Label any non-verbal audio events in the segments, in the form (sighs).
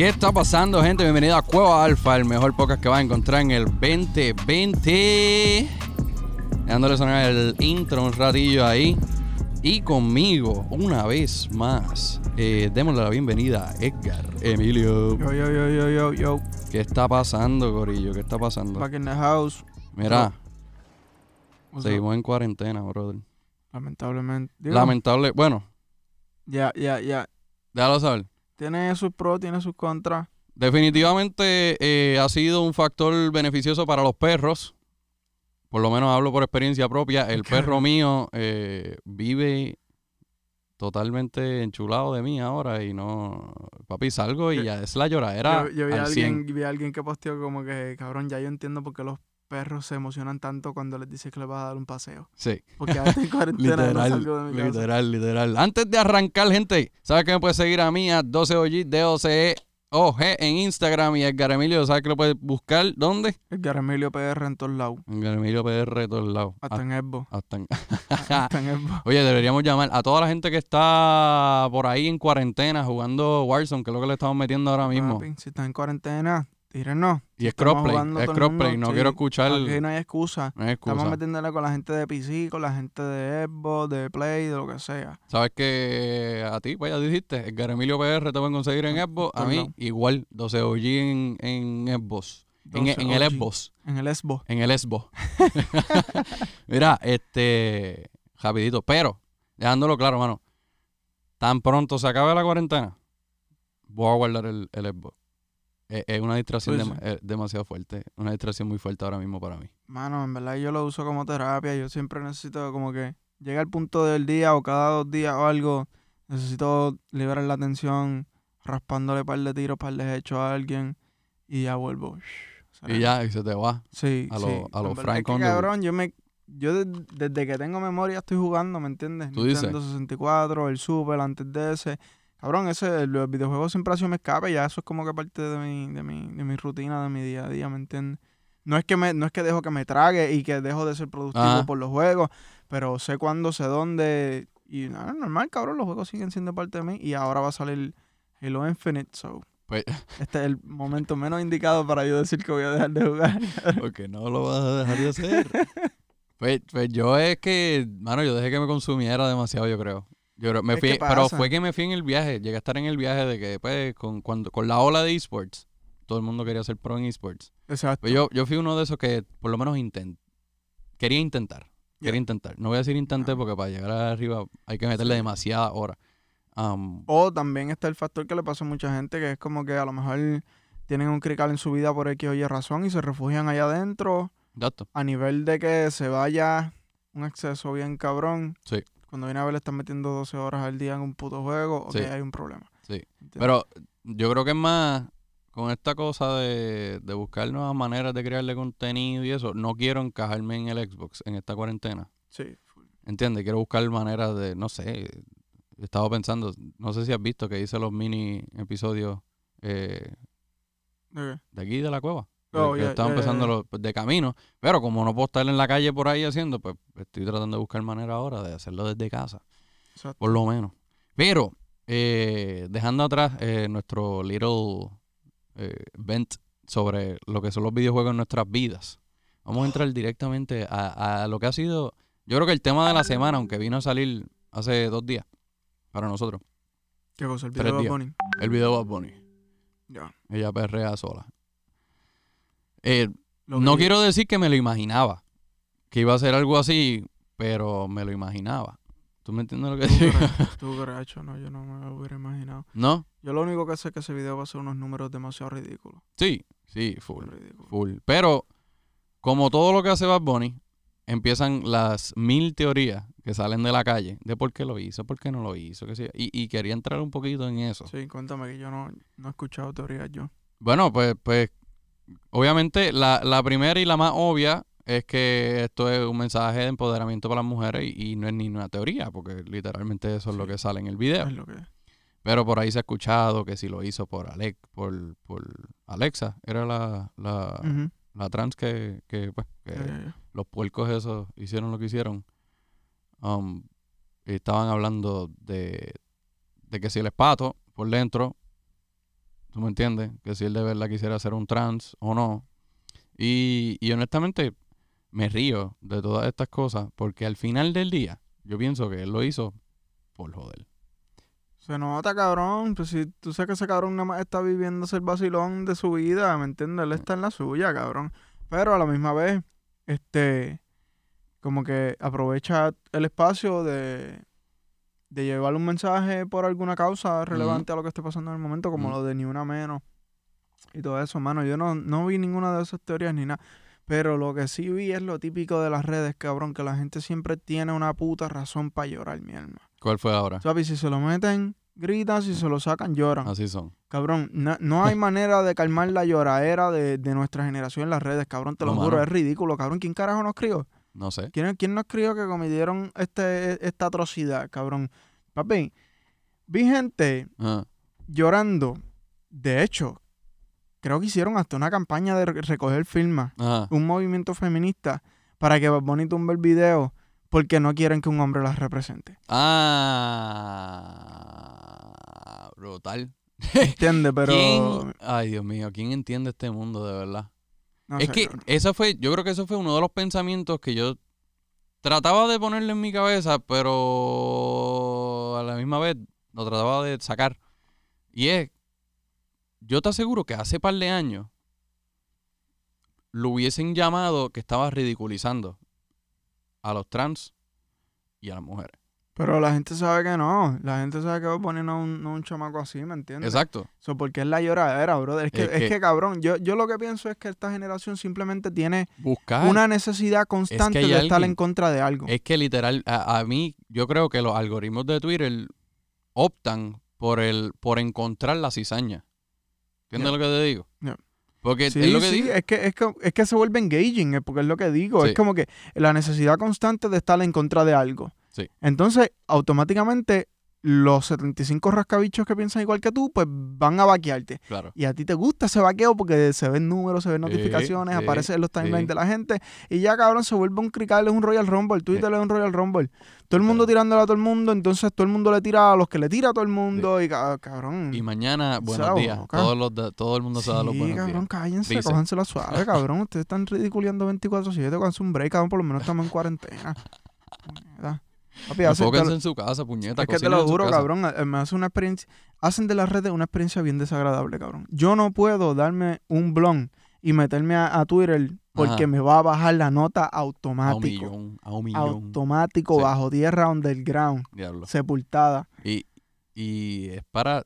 ¿Qué está pasando, gente? Bienvenido a Cueva Alfa, el mejor podcast que vas a encontrar en el 2020. Dándole sonar el intro un ratillo ahí. Y conmigo, una vez más, eh, démosle la bienvenida a Edgar Emilio. Yo, yo, yo, yo, yo, yo. ¿Qué está pasando, Corillo? ¿Qué está pasando? Back in the house. Mira, What's up? seguimos en cuarentena, brother. Lamentablemente. Lamentable. Bueno, Ya, ya, ya. déjalo saber. Tiene sus pros, tiene sus contras. Definitivamente eh, ha sido un factor beneficioso para los perros. Por lo menos hablo por experiencia propia. El perro mío eh, vive totalmente enchulado de mí ahora y no... Papi, salgo y Yo- ya es la lloradera yo yo vi, a al alguien, 100. vi a alguien que posteó como que, cabrón, ya yo entiendo por qué los perros se emocionan tanto cuando les dices que les vas a dar un paseo. Sí, Porque estoy en (laughs) cuarentena y no literal, salgo de mi casa. literal, literal. Antes de arrancar, gente, ¿sabes que me puedes seguir a mí a 12OG, D-O-C-E, OG en Instagram y Edgar Emilio, ¿sabes que lo puedes buscar? ¿Dónde? Edgar Emilio PR en todos lados. Edgar Emilio PR de todos lados. Hasta en Xbox. Hasta en- Hasta en (laughs) Xbox. Oye, deberíamos llamar a toda la gente que está por ahí en cuarentena jugando Warzone, que es lo que le estamos metiendo ahora mismo. Papi, si estás en cuarentena, tírenos. Y es crossplay, es crossplay, no sí. quiero escuchar. Aquí no hay excusa. No hay excusa. Estamos metiéndole con la gente de PC, con la gente de Xbox, de Play, de lo que sea. Sabes que a ti, pues ya dijiste, Edgar Emilio PR te pueden conseguir en Xbox, a mí lados. igual, 12 OG en, en Xbox. En, 12 en el. Xbox. En el Xbox. En el Xbox. (laughs) Mira, este, rapidito, pero, dejándolo claro, mano, tan pronto se acabe la cuarentena, voy a guardar el, el Xbox. Es, es una distracción Pues dema- eh, demasiado fuerte, una distracción muy fuerte ahora mismo para mí. Mano, en verdad yo lo uso como terapia. Yo siempre necesito como que llega el punto del día o cada dos días o algo. Necesito liberar la atención raspándole par de tiros, par de hechos a alguien y ya vuelvo. Y ya, y se te va. Sí, a sí. a lo Frank es que, cabrón, yo me... Yo de- desde que tengo memoria estoy jugando, ¿me entiendes? Tú dices. Nintendo 64, el Super, antes de ese. Cabrón, ese, los videojuegos siempre ha sido mi escape, ya eso es como que parte de mi, de mi, de mi rutina, de mi día a día, ¿me entiendes? No es que me, no es que dejo que me trague y que dejo de ser productivo Ajá. por los juegos, pero sé cuándo, sé dónde. Y nada, normal, cabrón, los juegos siguen siendo parte de mí. Y ahora va a salir Halo Infinite, so. Pues- (laughs) Este es el momento menos indicado para yo decir que voy a dejar de jugar. (laughs) Porque no lo vas a dejar de hacer. pues, pues yo es que, mano, yo dejé que me consumiera demasiado, yo creo. Yo creo, me fui, pero fue que me fui en el viaje, llegué a estar en el viaje de que pues con cuando con la ola de esports, todo el mundo quería ser pro en esports. Exacto. Pues yo, yo fui uno de esos que por lo menos intent, quería intentar. Quería intentar. No voy a decir intenté Ah. porque para llegar arriba hay que meterle Sí. demasiadas horas. Um, O también está el factor que le pasa a mucha gente, que es como que a lo mejor tienen un crical en su vida por X o Y razón y se refugian allá adentro exacto. a nivel de que se vaya un exceso bien cabrón. Sí. Cuando viene a ver le están metiendo 12 horas al día en un puto juego, ok, Sí. hay un problema. Sí. ¿Entiendes? Pero yo creo que es más con esta cosa de, de buscar nuevas maneras de crearle contenido y eso. No quiero encajarme en el Xbox en esta cuarentena. Sí. ¿Entiendes? Quiero buscar maneras de, no sé, he estado pensando, no sé si has visto que hice los mini episodios eh, de aquí de la cueva. Oh, estaba ya, empezando los- pues, de camino. Pero como no puedo estar en la calle por ahí haciendo, pues estoy tratando de buscar manera ahora de hacerlo desde casa Exacto. por lo menos. Pero, eh, dejando atrás eh, nuestro little eh, vent sobre lo que son los videojuegos en nuestras vidas, vamos a entrar (sighs) directamente a, a lo que ha sido, yo creo que el tema de la semana, aunque vino a salir hace dos días para nosotros, ¿Qué cosa? El video de. Bad Bunny. el video de Bad Bunny. Ya. Ella perrea sola. Eh, no quiero decir que me lo imaginaba, que iba a ser algo así, pero me lo imaginaba. ¿Tú me entiendes lo que digo? Tú hecho, (laughs) no, yo no me lo hubiera imaginado. ¿No? Yo lo único que sé es que ese video va a ser unos números demasiado ridículos. Sí, sí, full. Full. Pero, como todo lo que hace Bad Bunny, empiezan las mil teorías que salen de la calle de por qué lo hizo, por qué no lo hizo, qué sé. Y, y quería entrar un poquito en eso. Sí, cuéntame que yo no, no he escuchado teorías yo. Bueno, pues, pues, obviamente la, la primera y la más obvia es que esto es un mensaje de empoderamiento para las mujeres y, y no es ni una teoría, porque literalmente eso es lo que sale en el video. Es lo que es. Pero por ahí se ha escuchado que si lo hizo por Alex, por, por Alexa, era la, la, la trans que, que, pues, que los puercos esos hicieron lo que hicieron. Um, estaban hablando de, de que si el espato por dentro ¿Tú me entiendes? Que si él de verdad quisiera ser un trans o no. Y, y honestamente me río de todas estas cosas porque al final del día yo pienso que él lo hizo por joder. Se nota, cabrón. Pues si tú sabes que ese cabrón nada más está viviéndose el vacilón de su vida, ¿me entiendes? Él está en la suya, cabrón. Pero a la misma vez, este, como que aprovecha el espacio de, de llevar un mensaje por alguna causa relevante a lo que esté pasando en el momento, como lo de ni una menos y todo eso, mano. Yo no, no vi ninguna de esas teorías ni nada. Pero lo que sí vi es lo típico de las redes, cabrón, que la gente siempre tiene una puta razón para llorar, mi alma. ¿Cuál fue ahora? ¿Sabes? Si se lo meten, gritan, si se lo sacan, lloran. Así son. Cabrón, no, no hay (laughs) manera de calmar la lloradera de, de nuestra generación en las redes, cabrón, te lo juro, mano. es ridículo, cabrón. ¿Quién carajo nos crió? No sé. ¿Quién, quién nos crió que cometieron este, esta atrocidad, cabrón? Papi, vi gente Ah, llorando. De hecho, creo que hicieron hasta una campaña de re- recoger firmas, un movimiento feminista, para que Bunny tumbe el video porque no quieren que un hombre las represente. Ah, brutal. ¿Entiendes? (laughs) Pero... ¿Quién? Ay, Dios mío, ¿quién entiende este mundo de verdad? No es sé, que esa fue, yo creo que eso fue uno de los pensamientos que yo trataba de ponerle en mi cabeza, pero a la misma vez lo trataba de sacar. Y es, yo te aseguro que hace par de años lo hubiesen llamado que estaba ridiculizando a los trans y a las mujeres. Pero la gente sabe que no. La gente sabe que va a poner a un, a un chamaco así, ¿me entiendes? Exacto. So, porque es la lloradera, brother. Es que, Es es que- que, cabrón, yo, yo lo que pienso es que esta generación simplemente tiene Buscar. una necesidad constante de estar en contra de algo. Es que literal, a, a mí, yo creo que los algoritmos de Twitter optan por el, por encontrar la cizaña. ¿Entiendes Ya. lo que te digo? Ya. Porque Sí, es lo que sí, digo. es que, es, que, es que se vuelve engaging, porque es lo que digo. Sí. Es como que la necesidad constante de estar en contra de algo. Sí. Entonces, automáticamente, los 75 rascabichos que piensan igual que tú, pues van a vaquearte. Claro. Y a ti te gusta ese vaqueo porque se ven números, se ven notificaciones, sí, aparece en los timelines de la gente. Y ya, cabrón, se vuelve un crical, es un Royal Rumble. Twitter es un Royal Rumble. Todo el mundo tirándole a todo el mundo, entonces todo el mundo le tira a los que le tira a todo el mundo. Y ca- cabrón. Y mañana, buenos días. Todos los de- todo el mundo se da los buenos cabrón, días. cállense, Dice. cójansela suave, cabrón. (laughs) Ustedes están ridiculeando 24-7, cójanse un break, cabrón, por lo menos estamos en cuarentena. (laughs) Papi, Enfóquense en su casa, puñeta. es que te lo juro, cabrón, eh, me hace una experiencia, hacen de las redes una experiencia bien desagradable, cabrón. Yo no puedo darme un blon y meterme a, a Twitter porque Ajá. me va a bajar la nota A un automático. millón, a un millón. Automático, Sí. bajo tierra, underground, Diablo. sepultada. Y, y es para...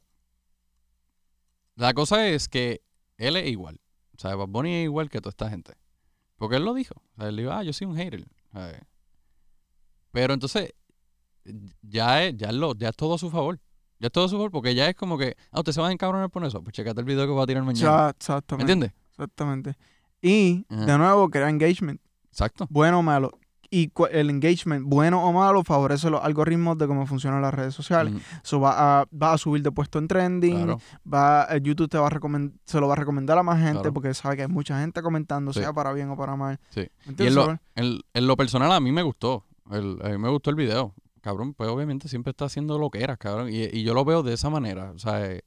La cosa es que él es igual. O sea, Bad Bunny es igual que toda esta gente. Porque él lo dijo. O sea, él dijo, ah, yo soy un hater. ¿sabes? Pero entonces, ya es, ya, es lo, ya es todo a su favor. Ya es todo a su favor porque ya es como que, ah, usted se va a encabronar por eso. Pues checate el video que va a tirar mañana. Ya, ¿Me exactamente. entiendes? Exactamente. Y, Ajá. de nuevo, crea engagement. Exacto. bueno o malo. Y el engagement, bueno o malo, favorece los algoritmos de cómo funcionan las redes sociales. Mm, Eso va a, va a subir de puesto en trending, claro. va, eh, YouTube te va a se lo va a recomendar a más gente Claro. porque sabe que hay mucha gente comentando, Sí. sea para bien o para mal. Sí. ¿Me Y en entiendes? lo, Sobel? en, en lo personal a mí me gustó. El- a mí me gustó el video. Cabrón, pues obviamente siempre está haciendo lo que era, cabrón. Y, y yo lo veo de esa manera. O sea, eh,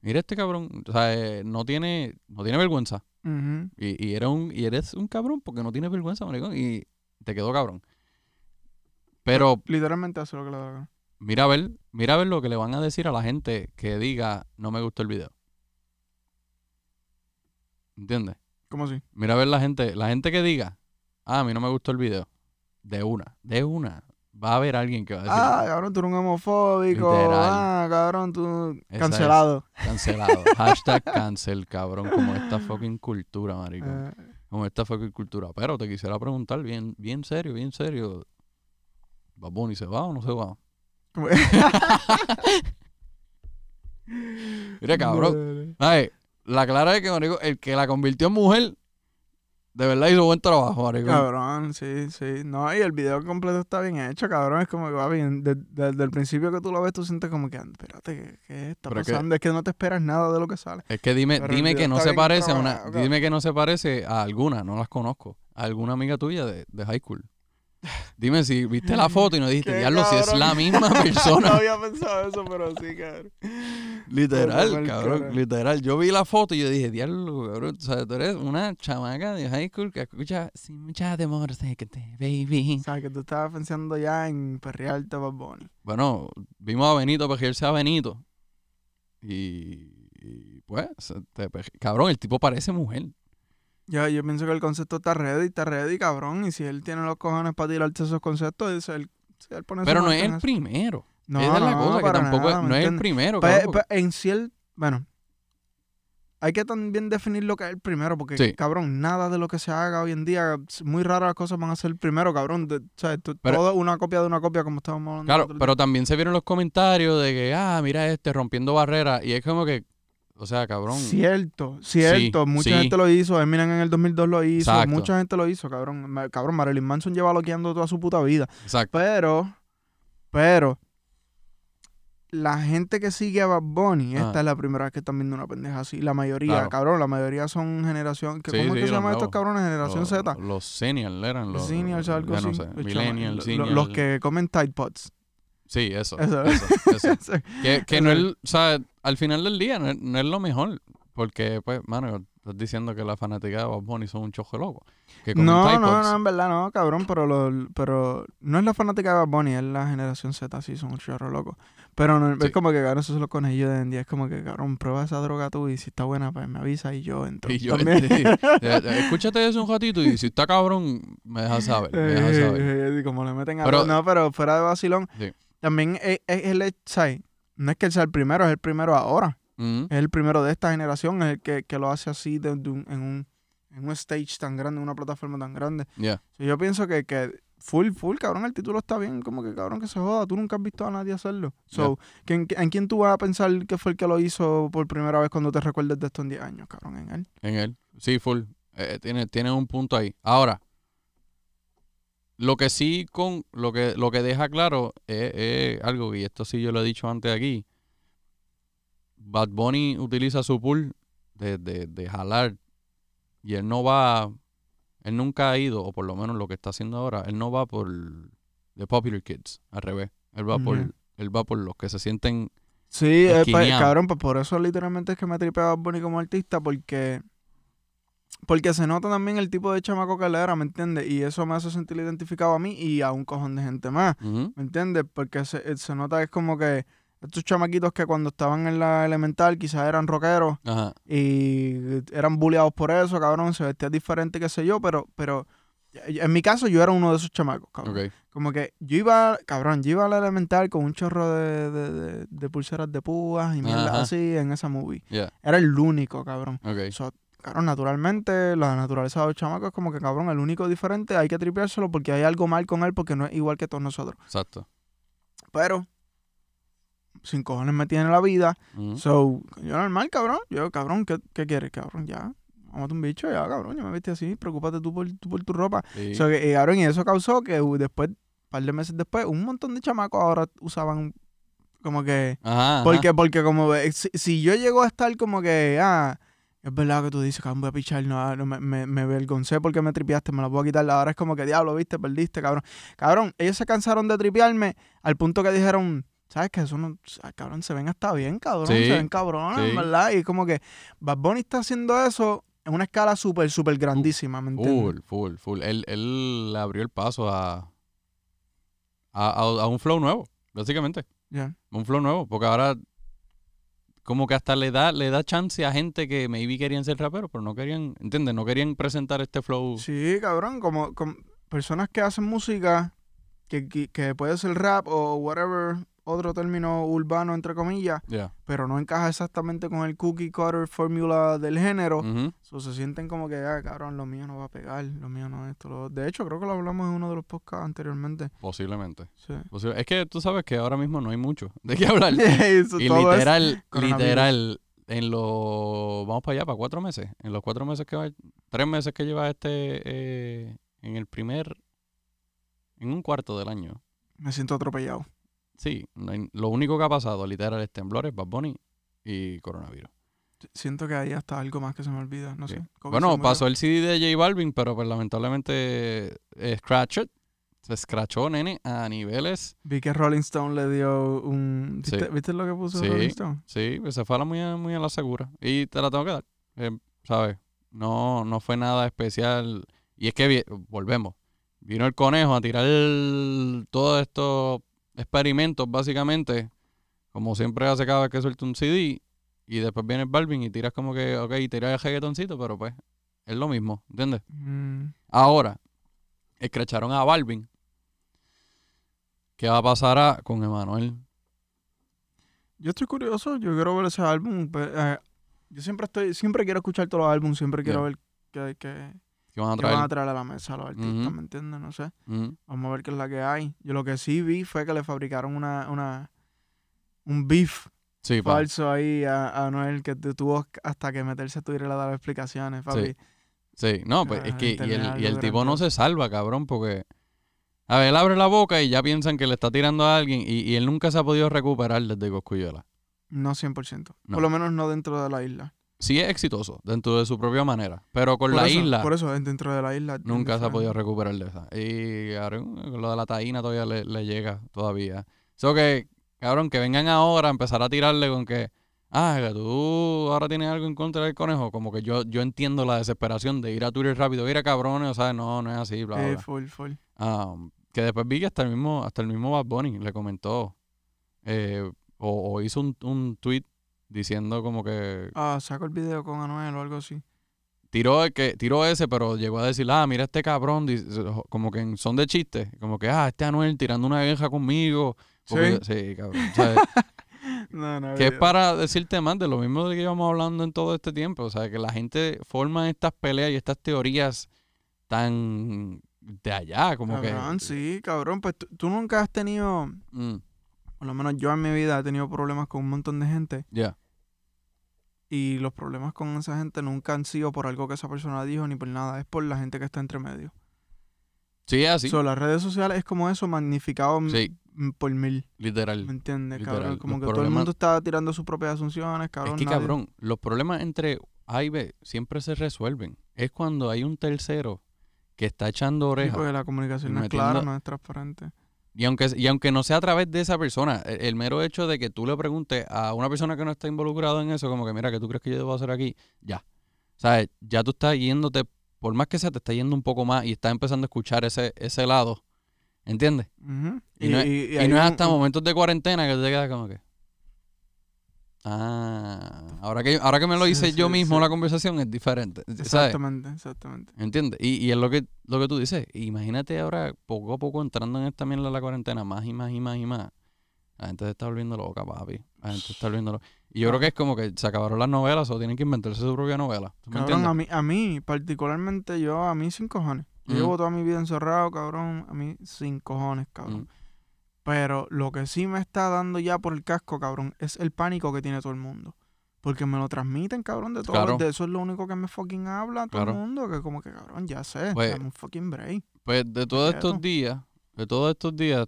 mira este cabrón. O sea, eh, no tiene, no tiene vergüenza. Y, y, era un, y eres un cabrón porque no tienes vergüenza, maricón. Y te quedó cabrón. Pero Literalmente hace lo que le da mira a ver, mira a ver lo que le van a decir a la gente que diga no me gustó el video. ¿Entiendes? ¿Cómo así? Mira a ver la gente, la gente que diga, ah, a mí no me gustó el video. De una, de una. Va a haber alguien que va a decir, Ah, cabrón, tú eres un homofóbico. Literal. Ah, cabrón, tú Esa cancelado. cancelado. (laughs) Hashtag cancel, cabrón, como esta fucking cultura, marico. Eh, Como esta fucking cultura. Pero te quisiera preguntar bien, bien serio, bien serio. ¿Bad Bunny se va o no se va? (laughs) Mira, cabrón. Ay, la clara es que, marico, el que la convirtió en mujer, de verdad hizo buen trabajo, marico. Cabrón, sí, sí. No, y el video completo está bien hecho, cabrón. Es como que va bien. De- de- desde el principio que tú lo ves, tú sientes como que, "Ah, espérate, ¿qué, qué está Pero es que- pasando? Es que no te esperas nada de lo que sale. Es que dime, Pero dime que no se parece a una, cabrón. dime que no se parece a alguna, no las conozco, a alguna amiga tuya de, de high school. Dime si viste la foto y no dijiste, diablo, si es cabrón. la misma (laughs) no persona. había pensado eso, pero sí, cabrón. Literal, cabrón, carajo. literal. Yo vi la foto y yo dije, diablo, cabrón, o sea, tú eres una chamaca de high school que escucha sin mucha temor, sé que te, baby. O sea, que tú estabas pensando ya en perrearte Bad Bunny. Bueno, vimos a Benito pejearse a Benito. Y, y, pues, te cabrón, el tipo parece mujer. Yo, yo pienso que el concepto está ready, está ready, cabrón. Y si él tiene los cojones para tirarte esos conceptos, es él, si él pone Pero no es el eso. primero. No, Esa es la no, cosa, que tampoco nada, es, ¿me no es el primero, Pues, cabrón. pues, en el- bueno, hay que también definir lo que es el primero, porque, Sí. cabrón, nada de lo que se haga hoy en día, muy raras las cosas van a ser el primero, cabrón. De, o sea, tú- Pero- todo una copia de una copia, como estábamos hablando. Claro, pero también se vieron los comentarios de que, ah, mira este, rompiendo barreras. Y es como que, o sea, cabrón. Cierto, cierto. mucha sí. gente lo hizo. Eminem en el 2002 lo hizo. Exacto. Mucha gente lo hizo, cabrón. Cabrón, Marilyn Manson lleva loqueando toda su puta vida. Exacto. Pero, pero, la gente que sigue a Bad Bunny, esta Ajá. es la primera vez que están viendo una pendeja así. La mayoría, Claro. cabrón, la mayoría son generación. que Sí, ¿Cómo es que se llaman estos cabrones? Generación Los- Z. Los seniors eran los. Seniors, algo así. no sé, millennials, seniors. Los que comen Tide Pods. Sí, eso. Eso. Eso, eso. (laughs) Que, que no es, o sea, al final del día no es, no es lo mejor. Porque, pues, mano, estás diciendo que la fanática de Bad Bunny son un chojo loco. Que No, no, no, en verdad no, cabrón, pero lo, pero no es la fanática de Bad Bunny, es la generación Z, sí, son un chorro loco. Pero no, Sí. es como que, cabrón, esos son los conejillos de hoy en día, es como que, cabrón, prueba esa droga tú y si está buena, pues me avisa y yo entro. (laughs) Y yo, También. sí. (laughs) Escúchate eso un ratito y si está cabrón, me dejas saber. Me dejas saber. Eh, como le meten a Pero- No, pero fuera de vacilón, Sí. también es, es el ¿sabes? No es que él sea el primero, es el primero ahora. Mm, Es el primero de esta generación, es el que, que lo hace así de, de un- en, un, en un stage tan grande, en una plataforma tan grande. yeah. Yo pienso que, que full, full, cabrón, el título está bien, como que cabrón que se joda, tú nunca has visto a nadie hacerlo. So, ¿quién- ¿en quién tú vas a pensar que fue el que lo hizo por primera vez cuando te recuerdes de esto en 10 años, cabrón? En él. En él. Sí, full. Eh, tiene, tiene un punto ahí. Ahora, lo que sí con lo que lo que deja claro es, es algo, y esto sí yo lo he dicho antes aquí. Bad Bunny utiliza su pool de, de, de jalar y él no va, él nunca ha ido, o por lo menos lo que está haciendo ahora, él no va por The Popular Kids, al revés. Él va por, él va por los que se sienten Sí, eh, pa- cabrón, pues por eso literalmente es que me tripea Bad Bunny como artista, porque porque se nota también el tipo de chamaco que él era, ¿me entiendes? Y eso me hace sentir identificado a mí y a un cojón de gente más. ¿Me entiendes? Porque se, eh, se nota que es como que estos chamaquitos que cuando estaban en la elemental quizás eran rockeros Ajá. y eran bulleados por eso, cabrón, se vestían diferente, qué sé yo, pero, pero en mi caso yo era uno de esos chamacos, cabrón. Como que yo iba, cabrón, yo iba a la elemental con un chorro de, de, de- de pulseras de púas y mierda así en esa movie. Yeah. Era el único, cabrón. Ok. So, cabrón, naturalmente, la naturaleza de los chamacos es como que, cabrón, el único diferente, hay que tripeárselo porque hay algo mal con él porque no es igual que todos nosotros. Exacto. Pero, sin cojones me tiene la vida. So, yo normal, cabrón. Yo, cabrón, ¿qué, qué quieres, cabrón? Ya. Vamos a un bicho, ya, cabrón. Yo me vestí así. Preocúpate tú por, tú por tu ropa. Sí. So, que, eh, cabrón, y eso causó que uh, después, un par de meses después, un montón de chamacos ahora usaban como que... Ajá, ajá. Porque, porque como ve- si, si yo llego a estar como que, ah, es verdad que tú dices, cabrón, voy a pichar, no, no, me, me, me avergoncé porque me tripeaste, me la voy a quitar. Ahora es como que, diablo, viste, perdiste, cabrón. Cabrón, ellos se cansaron de tripearme al punto que dijeron, ¿sabes qué? Eso no, cabrón, se ven hasta bien, cabrón, Sí, se ven cabrones, sí. ¿verdad? Y es como que Bad Bunny está haciendo eso en una escala súper, súper grandísima, ¿me entiendes? Full, full, full. Él, él le abrió el paso a, a, a- a un flow nuevo, básicamente. Ya. Un flow nuevo. Porque ahora como que hasta le da, le da chance a gente que maybe querían ser raperos, pero no querían, ¿entiendes? No querían presentar este flow. Sí, cabrón, como, como personas que hacen música, que, que, que puede ser rap o whatever, otro término urbano, entre comillas, pero no encaja exactamente con el cookie cutter fórmula del género. So, se sienten como que, ah, cabrón, lo mío no va a pegar, lo mío no es esto. Lo... De hecho, creo que lo hablamos en uno de los podcasts anteriormente. Posiblemente. Sí. Posible- Es que tú sabes que ahora mismo no hay mucho de qué hablar. (laughs) Eso, y literal, literal, en los, vamos para allá, para cuatro meses. En los cuatro meses que va, tres meses que lleva este, eh, en el primer, en un cuarto del año. Me siento atropellado. Sí, lo único que ha pasado, literal, es temblores, Bad Bunny y coronavirus. Siento que hay hasta algo más que se me olvida, no Sí. sé. Bueno, pasó el CD de J Balvin, pero pues lamentablemente eh, Scratch It Se escrachó, nene, a niveles. Vi que Rolling Stone le dio un... Sí. ¿Viste, ¿viste lo que puso Sí. Rolling Stone? Sí, pues se fue a la muy, a- muy a la segura. Y te la tengo que dar. eh, ¿Sabes? No, no fue nada especial. Y es que volvemos. Vino el conejo a tirar el- todos estos experimentos, básicamente. Como siempre hace cada vez que suelta un CD. Y después viene el Balvin y tiras como que, ok, tiras el reggaetoncito, pero pues es lo mismo, ¿entiendes? Mm, Ahora, escracharon a Balvin. ¿Qué va a pasar a- con Emanuel? Yo estoy curioso, yo quiero ver ese álbum. pe- eh, yo siempre estoy, siempre quiero escuchar todos los álbumes, siempre quiero Ya. ver qué, qué, ¿Qué van a qué van traer? a traer a la mesa a los artistas. ¿me entiendes? No sé. Vamos a ver qué es la que hay. Yo lo que sí vi fue que le fabricaron una, una un beef Sí, pa. falso ahí a, a Noel que tu- tuvo hasta que meterse a Twitter y le dar explicaciones, papi. Sí, no, pues Ah, es que y el, y el tipo no se salva, cabrón, porque a ver, él abre la boca y ya piensan que le está tirando a alguien y, y él nunca se ha podido recuperar desde Coscuyuela. No 100%. No. Por lo menos no dentro de la isla. Sí es exitoso dentro de su propia manera, pero con por la eso, isla Por eso, es dentro de la isla. nunca se ha podido recuperar de esa. Y con lo de la taína todavía le, le llega todavía. Eso que, cabrón, que vengan ahora a empezar a tirarle con que, ah, que tú ahora tienes algo en contra del conejo, como que yo, yo entiendo la desesperación de ir a Twitter rápido, ir a cabrones, o sea, no, no es así, bla, bla, Eh, full, full. Que después vi que hasta el mismo, hasta el mismo Bad Bunny le comentó eh, o, o hizo un, un tweet diciendo como que Ah, saco el video con Anuel o algo así. tiró el que tiró ese, pero llegó a decir, ah, mira este cabrón, como que en son de chiste, como que, ah, este Anuel tirando una vieja conmigo. Porque- sí, cabrón. (laughs) (laughs) No, no. que es para decirte más de lo mismo de que íbamos hablando en todo este tiempo. O sea, que la gente forma estas peleas y estas teorías tan de allá, como Cabrón, que... sí, cabrón. Pues tú, tú nunca has tenido, Mm, por lo menos yo en mi vida he tenido problemas con un montón de gente. Ya, Y los problemas con esa gente nunca han sido por algo que esa persona dijo ni por nada. Es por la gente que está entre medio. sí, es así, So, las redes sociales es como eso, magnificado Sí. por mil. literal. ¿Me entiendes, Literal, cabrón? Como los que todo el mundo está tirando sus propias asunciones, cabrón. es que, nadie- cabrón, los problemas entre A y B siempre se resuelven. Es cuando hay un tercero que está echando Sí, oreja. porque la comunicación no es metiendo- clara, no es transparente. Y aunque, y aunque no sea a través de esa persona, el, el mero hecho de que tú le preguntes a una persona que no está involucrado en eso, como que, mira, ¿qué tú crees que yo debo hacer aquí? Ya. ¿Sabes? Ya tú estás yéndote, por más que sea, te está yendo un poco más y estás empezando a escuchar ese, ese lado. ¿Entiendes? Y, no es, y hay no es un- hasta un- momentos de cuarentena que te quedas como que. Ah, ahora que, ahora que me lo Sí, hice yo sí, mismo sí. la conversación es diferente. ¿Sabes? Exactamente, exactamente. ¿Entiendes? Y, y es lo que, lo que tú dices. Imagínate ahora, poco a poco, entrando en esta mierda de la cuarentena, más y más y más y más. La gente se está volviendo loca, papi. La gente se está volviendo loca. Y yo creo que es como que se acabaron las novelas o tienen que inventarse su propia novela. ¿Tú me Cabrón, entiendes? a mí, a mí, particularmente yo, a mí sin cojones. Yo Ujú. llevo toda mi vida encerrado, cabrón. A mí sin cojones, cabrón. Mm. Pero lo que sí me está dando ya por el casco, cabrón, es el pánico que tiene todo el mundo. Porque me lo transmiten, cabrón, de todo. Claro. De eso es lo único que me fucking habla todo Claro. el mundo. Que como que, cabrón, ya sé. Pues- dame un fucking break. Pues de todos estos Quieto. días, de todos estos días,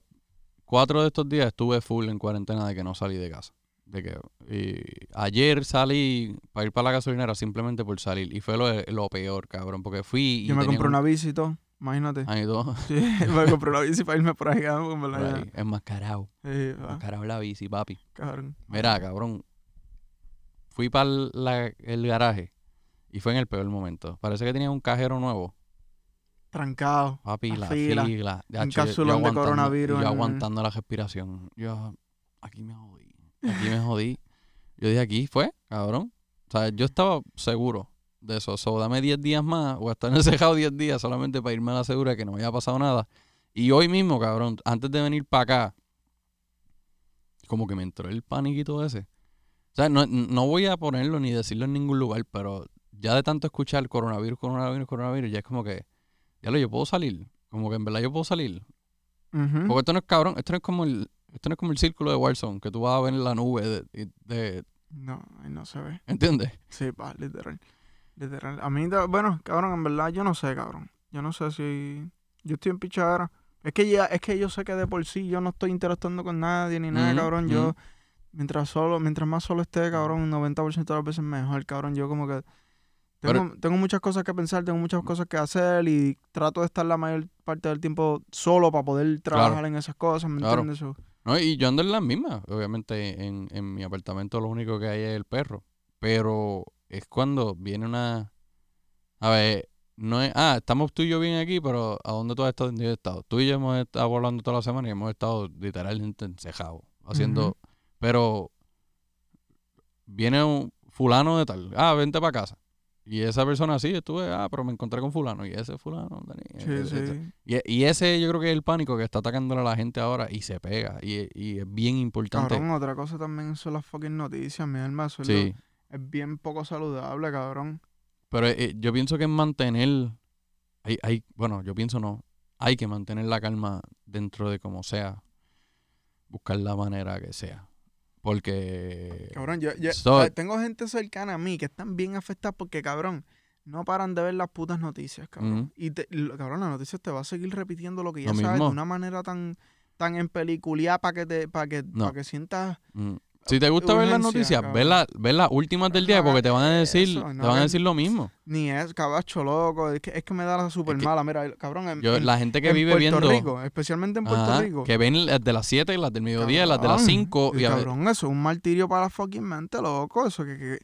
cuatro de estos días estuve full en cuarentena de que no salí de casa. De que y ayer salí para ir para la gasolinera simplemente por salir. Y fue lo, lo peor, cabrón. Porque fui y Yo me compré un- una bici y todo. Imagínate. Ahí todo. (laughs) Sí, me compré una bici para irme por ahí, cabrón. en por verdad, ahí, enmascarado. Sí, Enmascarado la bici, papi. cabrón. Mira, cabrón. Fui para el garaje y fue en el peor momento. Parece que tenía un cajero nuevo. Trancado. Papi, La la fila. fila. Ya, Un cápsulón de coronavirus Yo aguantando la respiración. Yo, aquí me jodí. Aquí me jodí. Yo dije, aquí fue, cabrón. O sea, yo estaba seguro de eso. So, dame 10 días más o estar (laughs) encerrado 10 días solamente para irme a la segura de que no me haya pasado nada. Y hoy mismo, cabrón, antes de venir para acá, como que me entró el paniquito ese. O sea, no, no voy a ponerlo ni decirlo en ningún lugar, pero ya de tanto escuchar coronavirus, coronavirus, coronavirus, ya es como que, ya lo, yo puedo salir. Como que en verdad yo puedo salir. Porque esto no es cabrón, esto no es como el, esto no es como el círculo de Warzone, que tú vas a ver en la nube de, de- No, ahí no se ve. ¿entiendes? Sí, pa, literal. Literal. A mí, bueno, cabrón, en verdad yo no sé, cabrón. Yo no sé si. Yo estoy en pichadera. Es que ya, es que yo sé que de por sí yo no estoy interactuando con nadie ni nada, cabrón. Yo, mientras solo, mientras más solo esté, cabrón, un 90% de las veces mejor, cabrón. Yo como que Tengo, tengo muchas cosas que pensar, tengo muchas cosas que hacer y trato de estar la mayor parte del tiempo solo para poder trabajar en esas cosas, ¿me Claro. entiendes? No, y yo ando en las mismas. Obviamente, en, en mi apartamento lo único que hay es el perro. Pero es cuando viene una. A ver, no es. Ah, estamos tú y yo bien aquí, pero ¿a dónde tú has estado? ¿En dónde he estado? Tú y yo hemos estado hablando toda la semana y hemos estado literalmente encejados. Haciendo. Pero. Viene un fulano de tal. Ah, vente para casa. Y esa persona sí, estuve, ah, pero me encontré con fulano. Y ese fulano tenía. sí, este- sí. y, y ese yo creo que es el pánico que está atacándole a la gente ahora y se pega. Y, y es bien importante. Cabrón, otra cosa también son las fucking noticias, mi alma. Sí, es bien poco saludable, cabrón. pero eh, yo pienso que es mantener, hay, hay, bueno, yo pienso no, hay que mantener la calma dentro de como sea, buscar la manera que sea. Porque... Cabrón, yo, yo- So- tengo gente cercana a mí que están bien afectadas porque, cabrón, no paran de ver las putas noticias, cabrón. Y, te, cabrón, la noticia te va a seguir repitiendo lo que ya Lo sabes de una manera tan tan en peliculía para que te para que, No. pa' que sientas mm, Si te gusta ver las noticias, cabrón. ver, la- ver las últimas del día porque te van a decir, eso, te van a decir lo mismo. ni es cabacho loco, es que, es que me da la super que mala, mira, cabrón, en, Yo, en- la gente que en vive Puerto viendo... Rico, especialmente en Puerto Ajá, Rico. Que ven las de las 7 y las del mediodía, las de las Cabrón, 5 y a ver- cabrón, eso es un martirio para la fucking mente, loco, eso que, que-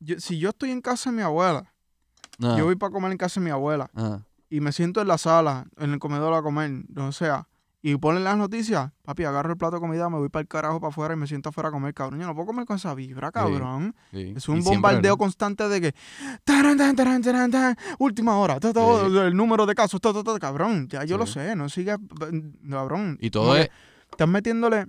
yo- si yo estoy en casa de mi abuela, yo voy para comer en casa de mi abuela y me siento en la sala, en el comedor a comer, donde sea, y ponen las noticias, papi, agarro el plato de comida, me voy para el carajo para afuera y me siento afuera a comer, cabrón. Yo no puedo comer con esa vibra, cabrón. Sí. Es Y un siempre, bombardeo ¿no? constante de que, taran, taran, taran, taran, taran, última hora, ta, ta, Sí. el número de casos, ta, cabrón. Ya yo lo sé, no sigas, cabrón. Y todo es Estás metiéndole,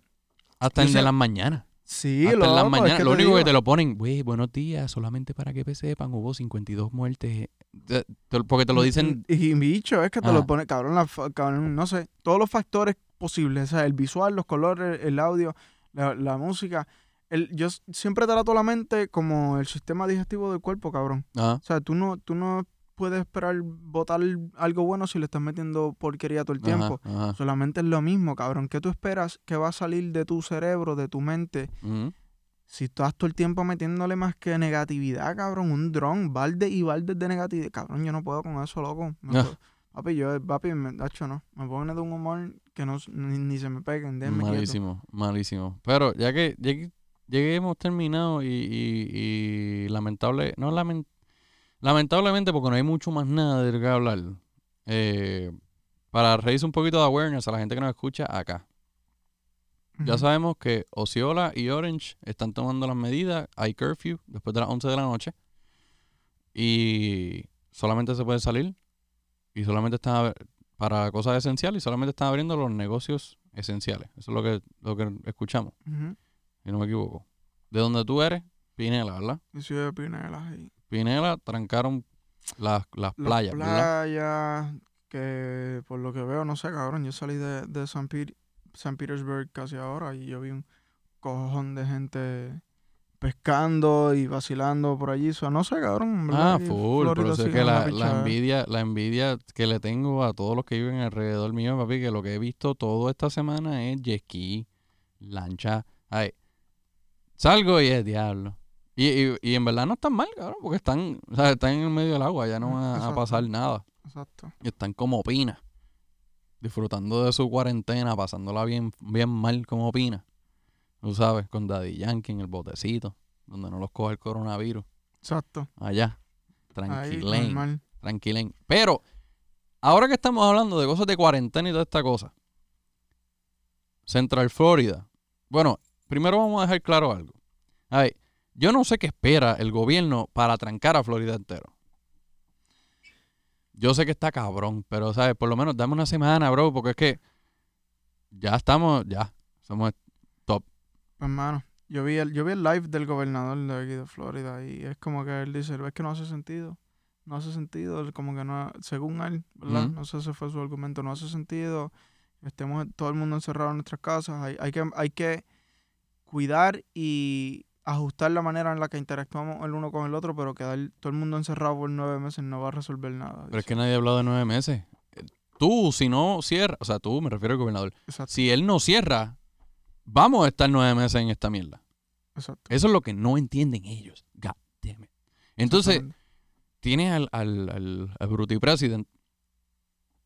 hasta en de las mañanas. Sí, hasta en las es que Lo único que te lo ponen, güey, buenos días, solamente para que sepan, hubo 52 muertes. Te- te- Porque te lo dicen. Y, y bicho, es que te Ah. lo pone, cabrón, la cabrón, no sé, todos los factores posibles, o sea, el visual, los colores, el audio, la, la música. El, yo siempre trato la mente como el sistema digestivo del cuerpo, cabrón. Ah, O sea, tú no, tú no puedes esperar botar algo bueno si le estás metiendo porquería todo el tiempo. ajá, ajá. Solamente es lo mismo, cabrón. ¿Qué tú esperas que va a salir de tu cerebro, de tu mente? Si estás todo el tiempo metiéndole más que negatividad, cabrón, un dron, balde y balde de negatividad. Cabrón, yo no puedo con eso, loco. Me Ah. puedo- Papi, yo, papi, me, hacho, no. Me pone de un humor que no, ni, ni se me peguen, quieto. Malísimo, malísimo. Pero ya que, ya que, ya que hemos terminado y, y, y lamentable, no lamen- lamentablemente porque no hay mucho más nada de qué hablar. eh, para reírse un poquito de awareness a la gente que nos escucha acá. Ya sabemos que Osceola y Orange están tomando las medidas. Hay curfew después de las 11 de la noche. Y solamente se puede salir. Y solamente están para cosas esenciales. Y solamente están abriendo los negocios esenciales. Eso es lo que, lo que escuchamos, si no me equivoco. De donde tú eres, Pinela, ¿verdad? Yo soy de Pinela, ahí. Pinela trancaron las, las Las playas, que por lo que veo, no sé, cabrón. Yo salí de, de San, Pete- San Petersburg casi ahora y yo vi un cojón de gente pescando y vacilando por allí. O sea, no sé, cabrón. verdad, Ah, full, Florida pero sé que la, la envidia, la envidia que le tengo a todos los que viven alrededor mío, papi, que lo que he visto toda esta semana es jet ski, lancha, ay, salgo y es diablo. Y, y, y en verdad no están mal, cabrón, porque están, o sea, están en el medio del agua, ya no va a pasar nada. Exacto. Y están como pinas, disfrutando de su cuarentena, pasándola bien, bien mal como pinas. Tú sabes, con Daddy Yankee en el botecito, donde no los coge el coronavirus, Exacto. allá, tranquilen. Tranquilen. Pero, ahora que estamos hablando de cosas de cuarentena y toda esta cosa, Central Florida. Bueno, primero vamos a dejar claro algo. A ver, yo no sé qué espera el gobierno para trancar a Florida entero. Yo sé que está cabrón, pero, ¿sabes? Por lo menos dame una semana, bro, porque es que ya estamos, ya, somos Pues, hermano, yo vi, el, yo vi el live del gobernador de aquí de Florida y es como que él dice, es que no hace sentido. No hace sentido, como que no, según él, ¿verdad? No sé si fue su argumento, no hace sentido. Estemos todo el mundo encerrado en nuestras casas. Hay, hay, que, hay que cuidar y ajustar la manera en la que interactuamos el uno con el otro, pero quedar todo el mundo encerrado por nueve meses no va a resolver nada. Pero es que nadie ha hablado de nueve meses. Eh, Tú, si no cierras, o sea, tú, me refiero al gobernador, Exacto, si él no cierra, vamos a estar nueve meses en esta mierda. exacto. Eso es lo que no entienden ellos. God damn it. Entonces, tienes al, al, al, al Bruty President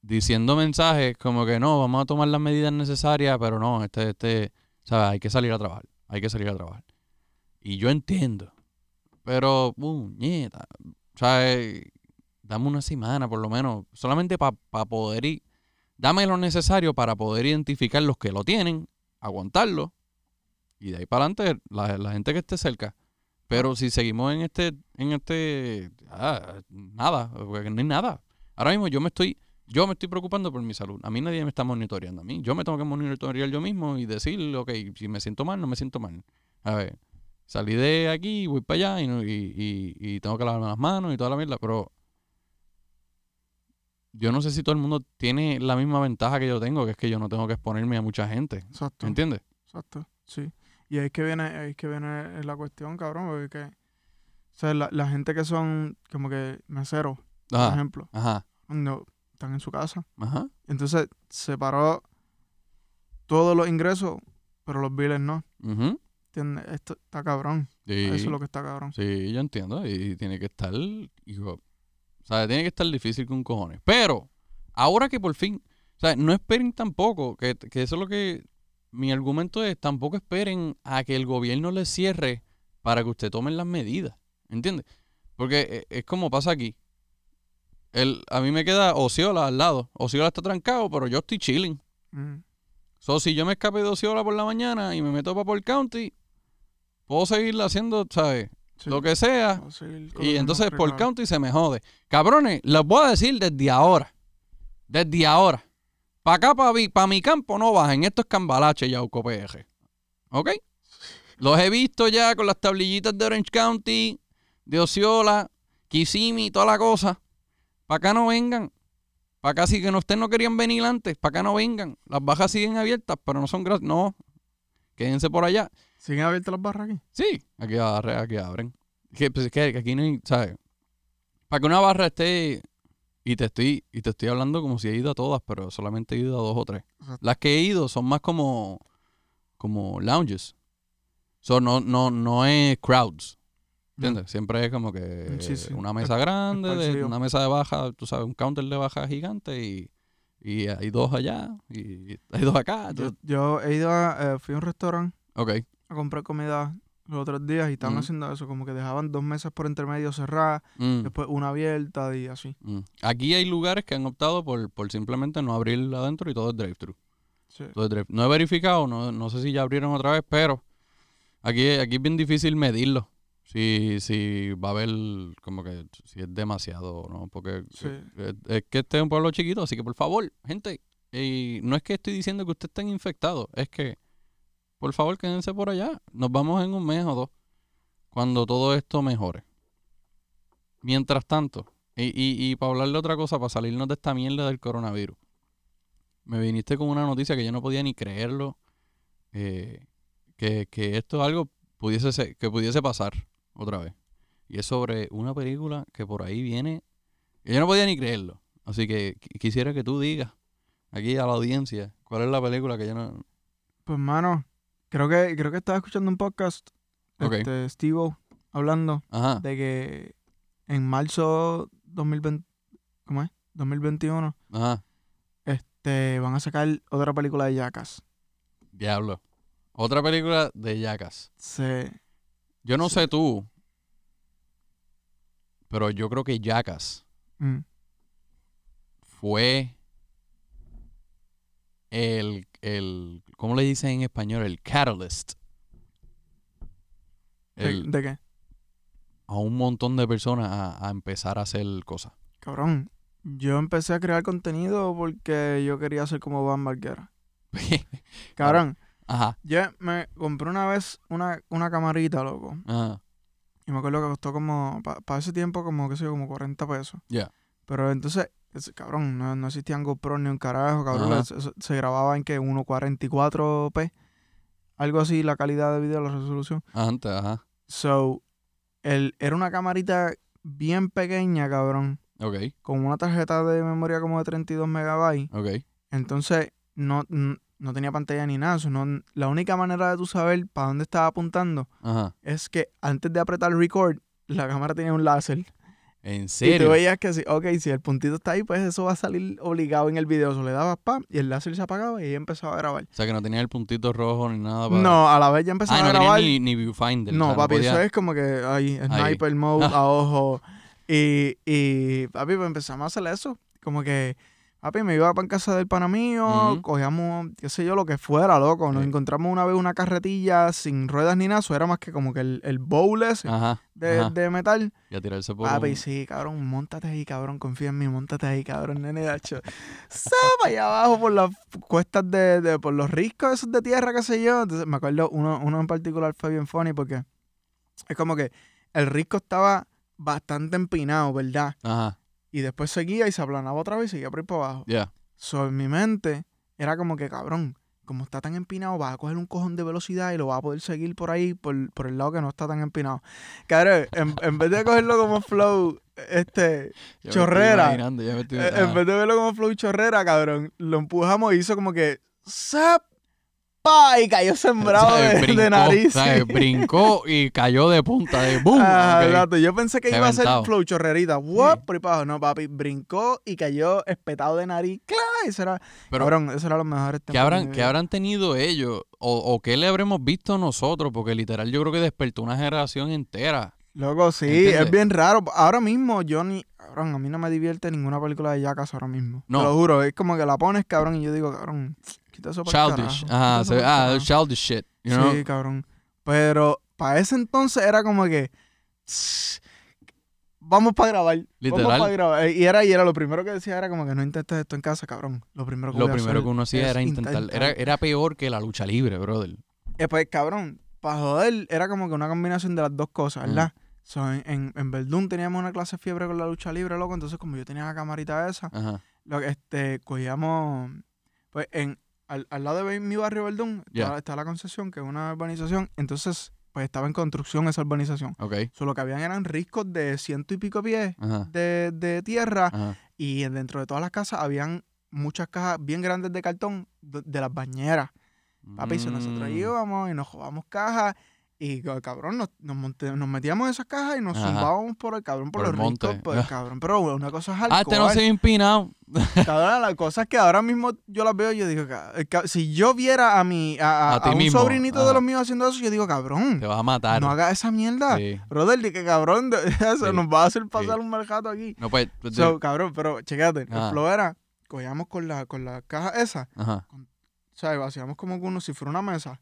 diciendo mensajes como que no, vamos a tomar las medidas necesarias, pero no, este, este, ¿sabes? Hay que salir a trabajar, hay que salir a trabajar. Y yo entiendo, pero, puñeta, ¿sabes? Dame una semana por lo menos, solamente para poder ir, dame lo necesario para poder identificar los que lo tienen, aguantarlo, y de ahí para adelante la, la gente que esté cerca. Pero si seguimos en este, en este, ah, nada, porque no hay nada. Ahora mismo yo me estoy, yo me estoy preocupando por mi salud. A mí nadie me está monitoreando. A mí, yo me tengo que monitorear yo mismo y decir, ok, si me siento mal, no me siento mal. A ver, salí de aquí, voy para allá y, no- y, y- y tengo que lavarme las manos y toda la mierda, pero yo no sé si todo el mundo tiene la misma ventaja que yo tengo, que es que yo no tengo que exponerme a mucha gente. Exacto. ¿Entiendes? Exacto, sí. Y ahí es que viene, ahí es que viene la cuestión, cabrón, porque que, o sea, la, la gente que son como que meseros, por ejemplo, ajá, no, están en su casa. ajá. Entonces, separó todos los ingresos, pero los biles no. ¿Entiendes? Esto está cabrón. Sí. Eso es lo que está cabrón. Sí, yo entiendo. Y tiene que estar, hijo, o sea, tiene que estar difícil con cojones. Pero, ahora que por fin, o sea, no esperen tampoco, que, que eso es lo que, mi argumento es, tampoco esperen a que el gobierno les cierre para que usted tomen las medidas. ¿Entiendes? Porque eh, es como pasa aquí. El, a mí me queda Osceola al lado. Osceola está trancado, pero yo estoy chilling. Mm, So, si yo me escapé de Osceola por la mañana y me meto para por County, puedo seguirla haciendo, ¿sabes? sí. Lo que sea. Seguir Y entonces por county se me jode. Cabrones, les voy a decir desde ahora. Desde ahora. Para acá, para mi, pa' mi campo, no bajen. Esto es Cambalache y Auco PR. ¿Ok? Los he visto ya con las tablillitas de Orange County, de Osceola, Kissimmee, toda la cosa. Para acá no vengan. Para acá sí que no, ustedes no querían venir antes. Para acá no vengan. Las bajas siguen abiertas, pero no son gratis. No. Quédense por allá. ¿Siguen abiertas las barras aquí? Sí, aquí, abre- aquí abren. Que, pues, es que, que aquí no hay, ¿sabes? Para que una barra esté, y te estoy, y te estoy hablando como si he ido a todas, pero solamente he ido a dos o tres. Exacto. Las que he ido son más como, como lounges. So, no, no, no es crowds. ¿Entiendes? Siempre es como que Mm, sí, sí. una mesa grande, de- una mesa de baja, tú sabes, un counter de baja gigante y, y hay dos allá y hay dos acá. Yo he ido a, eh, fui a un restaurante ok. A comprar comida los otros días y estaban Ujú. haciendo eso, como que dejaban dos mesas por intermedio cerradas, Mm. después una abierta y así. Mm. Aquí hay lugares que han optado por, por simplemente no abrir adentro y todo es drive-thru. Sí. Drive- No he verificado, no, no sé si ya abrieron otra vez, pero aquí, aquí es bien difícil medirlo. Si, si va a haber como que si es demasiado o no, porque Sí. es, es que este es un pueblo chiquito, así que por favor, gente, y no es que estoy diciendo que ustedes estén infectados, es que por favor quédense por allá. Nos vamos en un mes o dos cuando todo esto mejore. Mientras tanto, y, y, y para hablar de otra cosa, para salirnos de esta mierda del coronavirus, me viniste con una noticia que yo no podía ni creerlo, eh, que, que esto es algo pudiese ser- que pudiese pasar otra vez. Y es sobre una película que por ahí viene, yo no podía ni creerlo. Así que qui- quisiera que tú digas aquí a la audiencia cuál es la película que yo no... Pues, mano, creo que, creo que estaba escuchando un podcast, Ok. este, Steve hablando Ajá. de que en marzo 2020, ¿cómo es? 2021, Ajá. este, van a sacar otra película de Jackass. Diablo. Otra película de Jackass. Se, Yo no Sí. sé tú, pero yo creo que Jackass mm, fue el, el, ¿cómo le dicen en español? El catalyst. ¿de, El- de qué? a un montón de personas a, a empezar a hacer cosas. Cabrón, yo empecé a crear contenido porque yo quería ser como Van Marguera. (laughs) Cabrón, Ajá, yo me compré una vez una, una camarita, loco. ajá, Y me acuerdo que costó como, para ese tiempo, como, qué sé yo, como 40 pesos. ya. Pero entonces, cabrón, no, no existían GoPro ni un carajo, cabrón. Eso- eso- se grababa en que 1.44p. Algo así, la calidad de video, la resolución. Antes, ajá. So, el, era una camarita bien pequeña, cabrón. Ok, Con una tarjeta de memoria como de 32 megabytes. ok. Entonces, no, no tenía pantalla ni nada. so, no- la única manera de tú saber para dónde estaba apuntando Ajá. es que antes de apretar record, la cámara tenía un láser. ¿En Y tú serio? veías que sí, ok, si el puntito está ahí, pues eso va a salir obligado en el video. So, le dabas pam y el láser se apagaba y ella empezaba a grabar. O sea, que no tenía el puntito rojo ni nada para... No, a la vez ya Ah, empezaba no a grabar. ni, ni viewfinder. o No, sea, papi, podía- eso es como que ahí, sniper mode Ah. (laughs) a ojo. Y, y papi, pues empezamos a hacer eso. Como que, papi, me iba para casa del pana mío, cogíamos, qué sé yo, lo que fuera, loco. Nos Sí. encontramos una vez una carretilla sin ruedas ni nada. Eso era más que como que el, el bowl ese Ajá, de, ajá. de metal. Y a tirarse por Papi, sí, cabrón, montate ahí, cabrón, confía en mí, montate ahí, cabrón, nene, dacho. Sapa allá abajo por las cuestas de, de- por los riscos esos de tierra, qué sé yo. Entonces, me acuerdo, uno, uno en particular fue bien funny porque es como que el risco estaba bastante empinado, ¿verdad? Ajá, Y después seguía y se aplanaba otra vez y seguía por ahí para abajo. ya. So, en mi mente era como que, cabrón, como está tan empinado, vas a coger un cojón de velocidad y lo vas a poder seguir por ahí, por, por el lado que no está tan empinado. Cabrón, en, en vez de cogerlo como flow, este, Ya me estoy Chorrera. ya me estoy- en vez de verlo como flow chorrera, cabrón, lo empujamos y hizo como que, ¡zap! ¡Pa! Y cayó sembrado de, Brincó, de nariz. ¿sabes? Brincó y cayó de punta, de boom. Ah, ok. exacto. Yo pensé que iba a ser flow chorrerita. Ahí para abajo. No, papi. Brincó y cayó espetado de nariz. ¡Claro! Eso era, Pero, cabrón, eso era los mejores ¿qué habrán, qué habrán tenido ellos? O, ¿O qué le habremos visto nosotros? Porque literal yo creo que despertó una generación entera. Loco, sí, ¿Entiendes? es bien raro. Ahora mismo, yo ni. Cabrón, a mí no me divierte ninguna película de Jackass ahora mismo. No. Te lo juro, es como que la pones, cabrón, y yo digo, cabrón, quita eso para Childish. Ajá, se- ah, childish shit. You know? Sí, cabrón. Pero para ese entonces era como que. "Tss, (sniffs) Vamos para grabar. Literal. Vamos para grabar. Y era, y era lo primero que decía era como que no intentes esto en casa, cabrón. Lo primero que Lo voy a primero hacer que uno hacía es era intentar. Era, era peor que la lucha libre, brother. Eh, pues, cabrón, para joder, era como que una combinación de las dos cosas, Mm. ¿verdad? So, en, en, en Verdún teníamos una clase de fiebre con la lucha libre, loco. Entonces, como yo tenía la camarita esa, Ajá. lo, que, este, cogíamos, pues, en, al, al lado de mi barrio Verdún, está, la Concesión, que es una urbanización. Entonces, pues, estaba en construcción esa urbanización. Ok. Solo que habían eran riscos de ciento y pico pies de, de tierra. Ajá. Y dentro de todas las casas habían muchas cajas bien grandes de cartón de, de las bañeras. Papi, so nosotros Mm. íbamos y nos jugamos cajas y ca- cabrón, nos, nos, monte- nos metíamos en esas cajas y nos Ajá. zumbábamos por el cabrón, por, Por el los monte. pues, (laughs) cabrón. Pero una cosa es Ah, este no se ve empinado. Cabrón, la cosa es que ahora mismo yo las veo y yo digo, ca- si yo viera a mi, a, a- A ti a un mismo, sobrinito de los míos haciendo eso, yo digo, cabrón, Te vas a matar. no hagas esa mierda. Sí. Brother, que cabrón, (laughs) eso Sí. nos va a hacer pasar Sí. un mal rato aquí. No, pues. pues, So, cabrón, pero chequéate, el flow era, cogíamos con la, con la caja esa, Ajá. ¿sabes? Vaciamos como uno si fuera una mesa,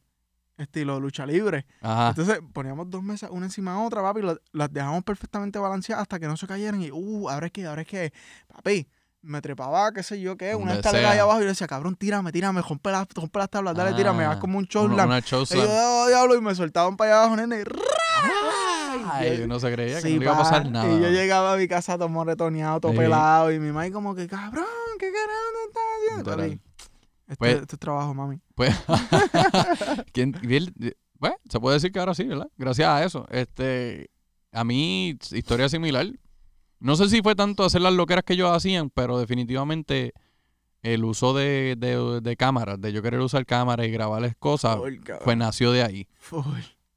estilo lucha libre. Ajá. Entonces poníamos dos mesas una encima de otra, papi, y la- las dejamos perfectamente balanceadas hasta que no se cayeran. Y, uh, ahora es que, ahora es que, papi, me trepaba, qué sé yo qué, una Donde escalera ahí sea. abajo y le decía, cabrón, tírame, tírame, rompe las, rompe las tablas, dale, tírame, haz Ah, como un showland. una show Y yo, oh, diablo, y me soltaban para allá abajo, nene. Ay, yo- no se creía que Sí, no le iba a pa, pasar nada. Y yo llegaba a mi casa todo moretoneado, todo Sí. pelado, y mi mamá como que, cabrón, ¿qué carajo estás haciendo? Este, Pues- este es trabajo, mami. Pues, (laughs) (laughs) ¿quién- bien, bueno, se puede decir que ahora sí, ¿verdad? Gracias a eso. Este, a mí, historia similar. No sé si fue tanto hacer las loqueras que ellos hacían, pero definitivamente el uso de, de, de cámaras, de yo querer usar cámaras y grabarles cosas, pues nació de ahí.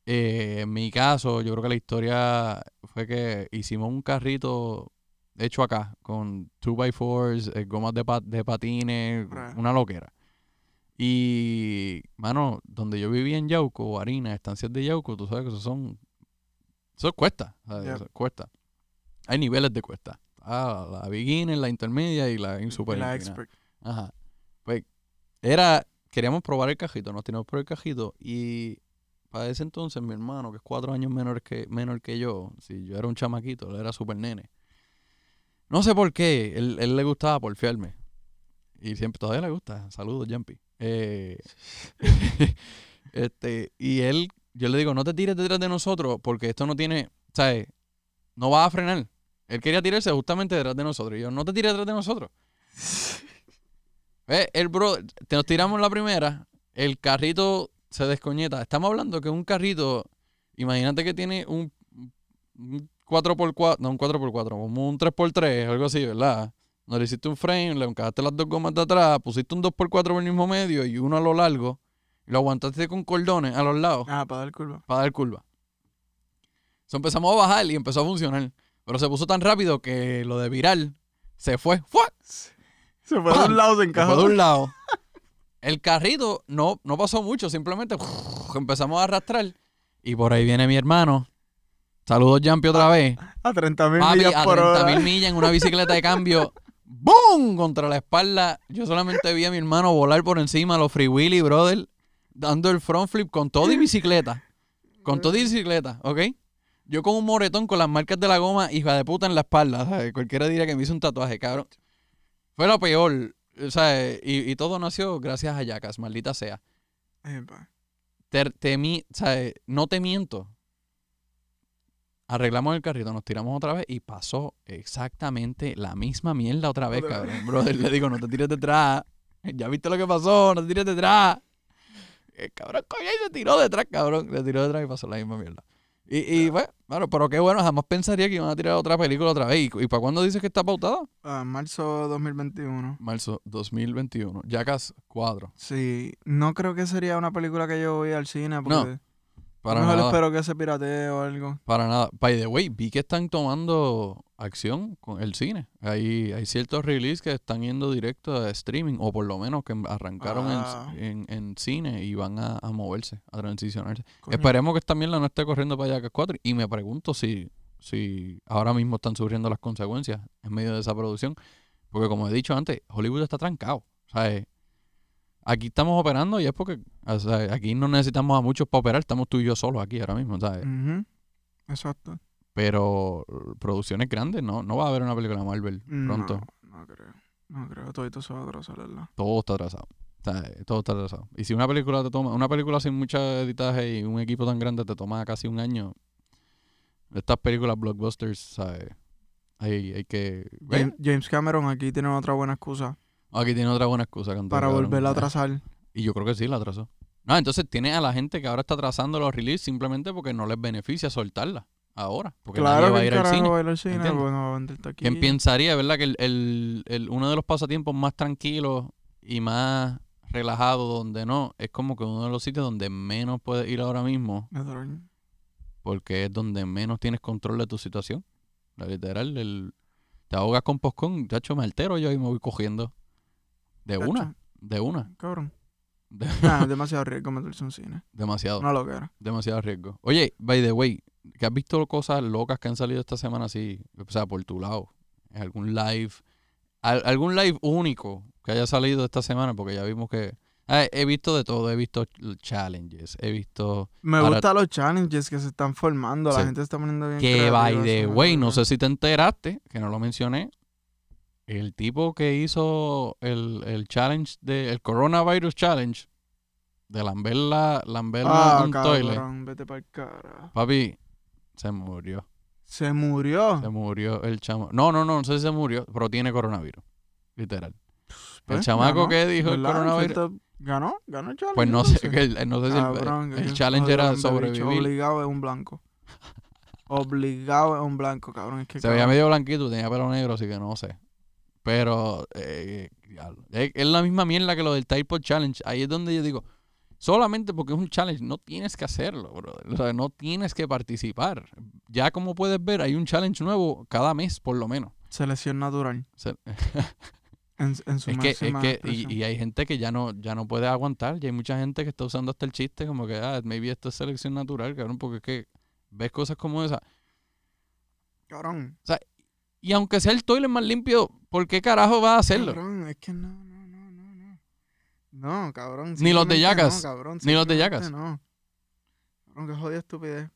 Eh, en mi caso, yo creo que la historia fue que hicimos un carrito hecho acá, con 2x4s, eh, gomas de, pa- de patines, Right. una loquera. Y, mano, donde yo vivía en Yauco, Harina, estancias de Yauco, tú sabes que eso son. Eso cuesta, ¿sabes? Yeah. Eso cuesta. Hay niveles de cuesta. Ah, la beginner, la intermedia y la Y super la inclinada. expert. Ajá. Pues era, queríamos probar el cajito, nos teníamos por el cajito y para ese entonces mi hermano, que es cuatro años menor que, menor que yo, si yo era un chamaquito, él era súper nene. No sé por qué, él, él le gustaba porfiarme. Y siempre, todavía le gusta. Saludos, Jumpy. Eh, (laughs) este, y él, yo le digo, no te tires detrás de nosotros porque esto no tiene, ¿sabes? No va a frenar. Él quería tirarse justamente detrás de nosotros. Y yo, no te tires detrás de nosotros. Eh, el bro, te nos tiramos la primera, el carrito se descoñeta. Estamos hablando que un carrito, imagínate que tiene un, un 4x4, no un 4x4, como un 3x3, algo así, ¿verdad? No le hiciste un frame, le encajaste las dos gomas de atrás, pusiste un 2x4 por el mismo medio y uno a lo largo, y lo aguantaste con cordones a los lados Ah, para dar curva. para dar curva. So, empezamos a bajar y empezó a funcionar. Pero se puso tan rápido que lo de viral se fue. ¡Fue! Se fue de un lado, se Se fue encajó. de un lado. El carrito no, no pasó mucho, simplemente empezamos a arrastrar. Y por ahí viene mi hermano. Saludos, Jampi, otra vez. A 30 mil millas a por 30 hora. mil millas en una bicicleta de cambio. (laughs) ¡Bum! Contra la espalda. Yo solamente vi a mi hermano volar por encima, los Free Willy, brother, dando el front flip con todo y bicicleta. Con todo y bicicleta, ¿ok? Yo con un moretón con las marcas de la goma, hija de puta, en la espalda. ¿sabes? Cualquiera diría que me hizo un tatuaje, cabrón. Fue lo peor. ¿sabes? Y, y todo nació gracias a Yacas, maldita sea. Te, ¿sabes? No te miento. Arreglamos el carrito, nos tiramos otra vez y pasó exactamente la misma mierda otra vez, cabrón. Brother, le digo, no te tires detrás. Ya viste lo que pasó, no te tires detrás. El cabrón cogió y se tiró detrás, cabrón. Le tiró detrás y pasó la misma mierda. Y, y bueno, claro, pero qué bueno, jamás pensaría que iban a tirar otra película otra vez. ¿Y, y para cuándo dices que está pautada? Ah, marzo 2021. Marzo 2021. Jackass 4. Sí, no creo que sería una película que yo voy al cine porque Para mejor nada. espero que se piratee o algo. Para nada. By the way, vi que están tomando acción con el cine. Hay, hay ciertos releases que están yendo directo a streaming, o por lo menos que arrancaron en- Ah. en, en cine y van a, a moverse, a transicionarse. Coño. Esperemos que esta mierda no esté corriendo para Jackass 4. Y me pregunto si, si ahora mismo están sufriendo las consecuencias en medio de esa producción. Porque como he dicho antes, Hollywood está trancado. ¿sabes? Aquí estamos operando y es porque o sea, aquí no necesitamos a muchos para operar, estamos tú y yo solos aquí ahora mismo, ¿sabes? Exacto. Pero producciones grandes, no, no va a haber una película de Marvel pronto. No, no creo. No creo. Todo se va a atrasar, ¿verdad? Todo está atrasado. O sea, todo está atrasado. Y si una película te toma, una película sin mucho editaje y un equipo tan grande te toma casi un año, estas películas blockbusters, ¿sabes? Hay, hay que... James, James Cameron aquí tiene otra buena excusa Aquí tiene otra buena excusa. canto, para cabrón. volverla a Eh, atrasar. Y yo creo que sí, la atrasó. No, entonces tiene a la gente que ahora está atrasando los releases simplemente porque no les beneficia soltarla ahora. Porque Claro nadie va a ir al cine. va a ir al cine, bueno, vender aquí. ¿Quién pensaría, verdad, que el, el- el- uno de los pasatiempos más tranquilos y más relajados, donde no, es como que uno de los sitios donde menos puedes ir ahora mismo, porque es donde menos tienes control de tu situación. La literal, el, te ahogas con poscón, chacho, me altero yo y me voy cogiendo. De una, de una. Cabrón. De- (laughs) Nah, (laughs) demasiado riesgo meterse en un cine. demasiado, No lo que era. demasiado riesgo. Oye, by the way, ¿que has visto cosas locas que han salido esta semana así? O sea, por tu lado. En algún live. al- algún live único que haya salido esta semana, porque ya vimos que. Ah, he visto de todo, he visto challenges, he visto. Me Ahora- gustan los challenges que se están formando. Sí. La gente está poniendo bien. Que by the way, no sé si te enteraste, que no lo mencioné. El tipo que hizo el, el challenge de el coronavirus challenge de lamberla, lamberla Ah, un toilet. cabrón, vete para el cara. Papi, se murió. Se murió. Se murió el chamo. No, no, no, no sé si se murió, pero tiene coronavirus. Literal. El Pues, chamaco ganó, que dijo el coronavirus. ¿Ganó? ¿Ganó el challenge? Pues no sé, que el- no sé si el- challenge era sobrevivir. Obligado es un blanco. (laughs) Obligado es un blanco, cabrón. Es que, Se veía medio blanquito, tenía pelo negro, así que no sé. Pero eh, es, la misma mierda que lo del Type Challenge. Ahí es donde yo digo, solamente porque es un challenge, no tienes que hacerlo, brother. O sea, no tienes que participar. Ya como puedes ver, hay un challenge nuevo cada mes, por lo menos. Selección natural. (laughs) En, en su es que, es que y hay gente que ya no, ya no puede aguantar. Y hay mucha gente que está usando hasta el chiste como que, ah, maybe esto es selección natural, cabrón, porque es que ves cosas como esa. Cabrón. Y aunque sea el toilet más limpio, ¿por qué carajo vas a hacerlo? Cabrón, es que no, no, no, no, no. No, cabrón. Ni los de Yacas. No, cabrón, Ni los de Yacas. No. Cabrón, qué jodida estupidez.